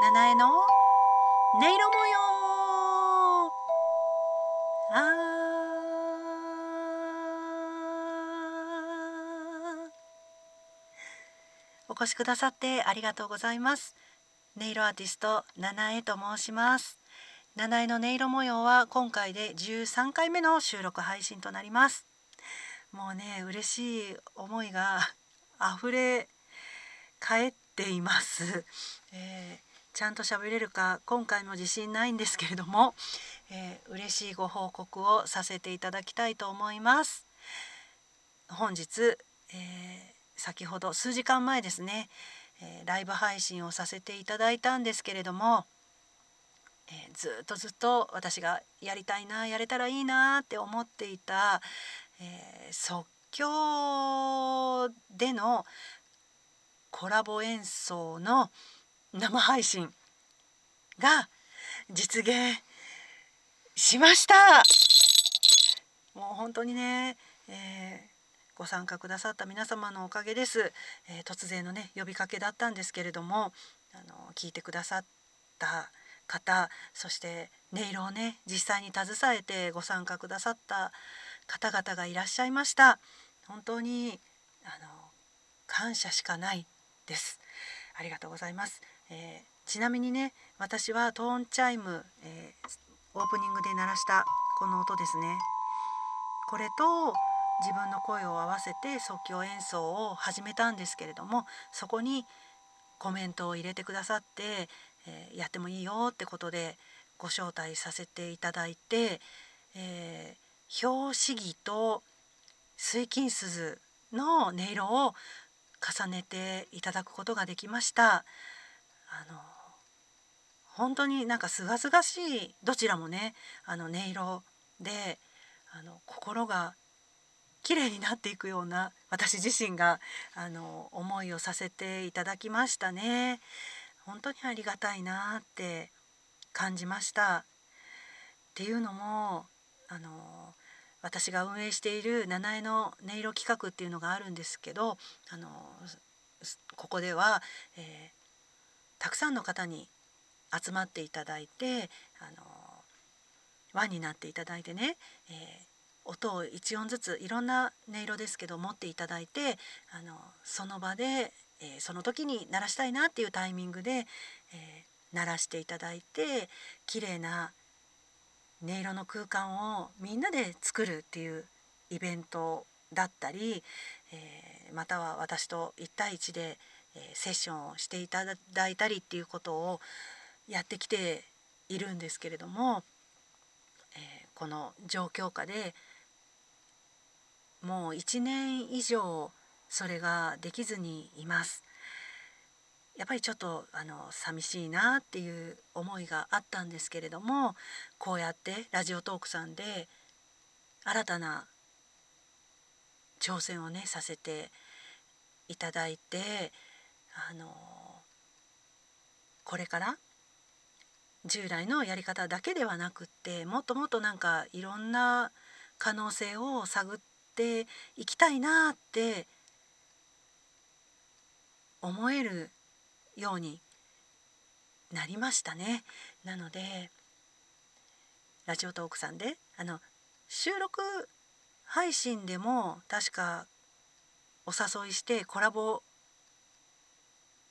七重の音色模様。あお越しくださってありがとうございます。音色アーティスト七重と申します。七重の音色模様は今回で13回目の収録配信となります。もうね嬉しい思いが溢れ返っています、えー、ちゃんと喋れるか今回も自信ないんですけれども、えー、嬉しいご報告をさせていただきたいと思います。本日、えー、先ほど数時間前ですね、えライブ配信をさせていただいたんですけれどもえー、ずっとずっと私がやりたいなやれたらいいなって思っていた、えー、即興でのコラボ演奏の生配信が実現しました。もう本当にね、えー、ご参加くださった皆様のおかげです、えー、突然のね呼びかけだったんですけれどもあの聞いてくださった方そして音色をね実際に携えてご参加くださった方々がいらっしゃいました。本当にあの感謝しかないです。ありがとうございます、えー、ちなみにね私はトーンチャイム、えー、オープニングで鳴らしたこの音ですねこれと自分の声を合わせて即興演奏を始めたんですけれどもそこにコメントを入れてくださって、えー、やってもいいよってことでご招待させていただいて、えー、表紙木と水金鈴の音色を重ねていただくことができました。あの本当になんか清々しいどちらもねあの音色であの心が綺麗になっていくような私自身があの思いをさせていただきましたね。本当にありがたいなって感じました。っていうのもあの私が運営している七重の音色企画っていうのがあるんですけどあのここでは、えー、たくさんの方に集まっていただいてあの輪になっていただいてね、えー、音を1音ずついろんな音色ですけど持っていただいてあのその場で、えー、その時に鳴らしたいなっていうタイミングで、えー、鳴らしていただいて綺麗な音色の空間をみんなで作るっていうイベントだったり、え、または私と1対1で、セッションをしていただいたりっていうことをやってきているんですけれども、えこの状況下でもう1年以上それができずにいます。やっぱりちょっとあの寂しいなっていう思いがあったんですけれどもこうやってラジオトークさんで新たな挑戦をねさせていただいてあのこれから従来のやり方だけではなくってもっともっとなんかいろんな可能性を探っていきたいなって思えるようになりましたね。なのでラジオトークさんであの収録配信でも確かお誘いしてコラボ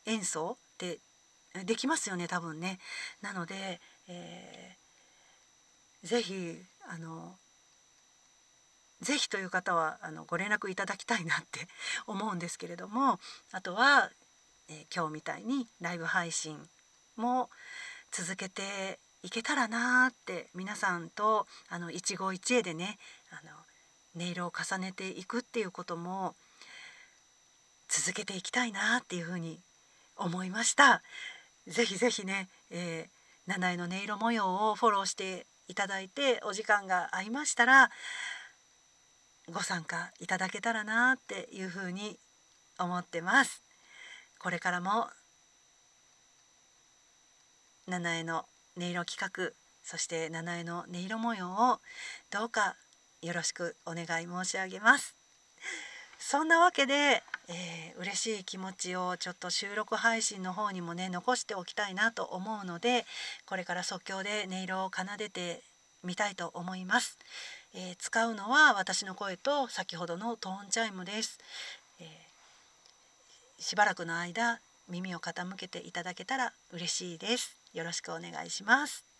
演奏ってできますよね多分ね。なので、えー、ぜひあのぜひという方はあのご連絡いただきたいなって 思うんですけれどもあとは、えー、今日みたいにライブ配信も続けていけたらなって皆さんとあの一期一会でねあの音色を重ねていくっていうことも続けていきたいなっていうふうに思いました。ぜひぜひね、えー、七重の音色模様をフォローしていただいてお時間が合いましたらご参加いただけたらなっていうふうに思ってます。これからも七重の音色企画そして七重の音色模様をどうかよろしくお願い申し上げます。そんなわけで、えー、嬉しい気持ちをちょっと収録配信の方にもね残しておきたいなと思うのでこれから即興で音色を奏でてみたいと思います、えー、使うのは私の声と先ほどのトーンチャイムです、えー、しばらくの間耳を傾けていただけたら嬉しいです。よろしくお願いします。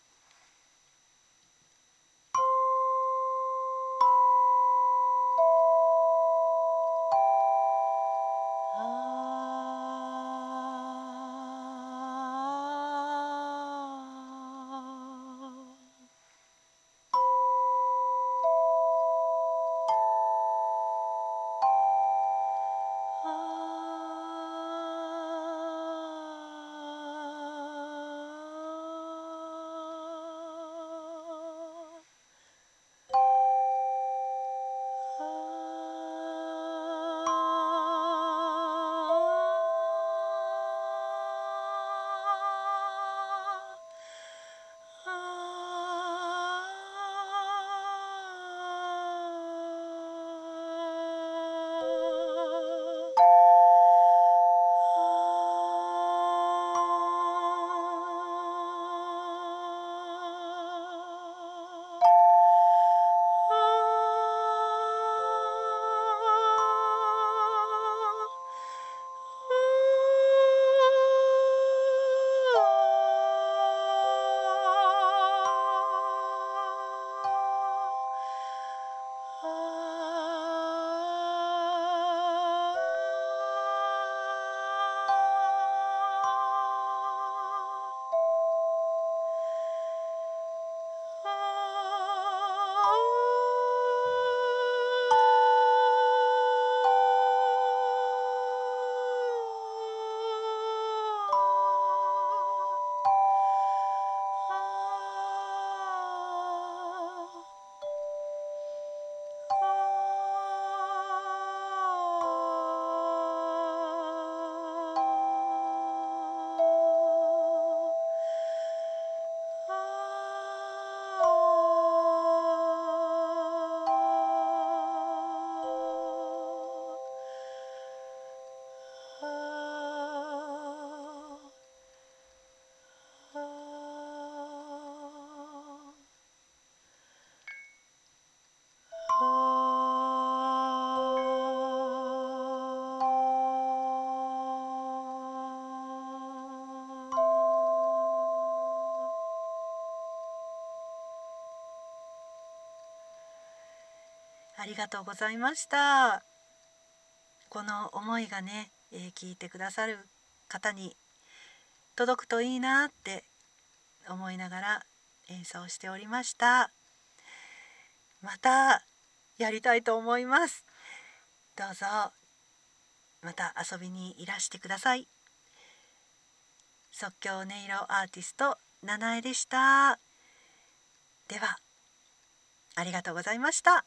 りがとうございました。この思いがね、えー、聞いてくださる方に届くといいなって思いながら演奏しておりました。またやりたいと思います。どうぞまた遊びにいらしてください。即興音色アーティスト七重でした。ではありがとうございました。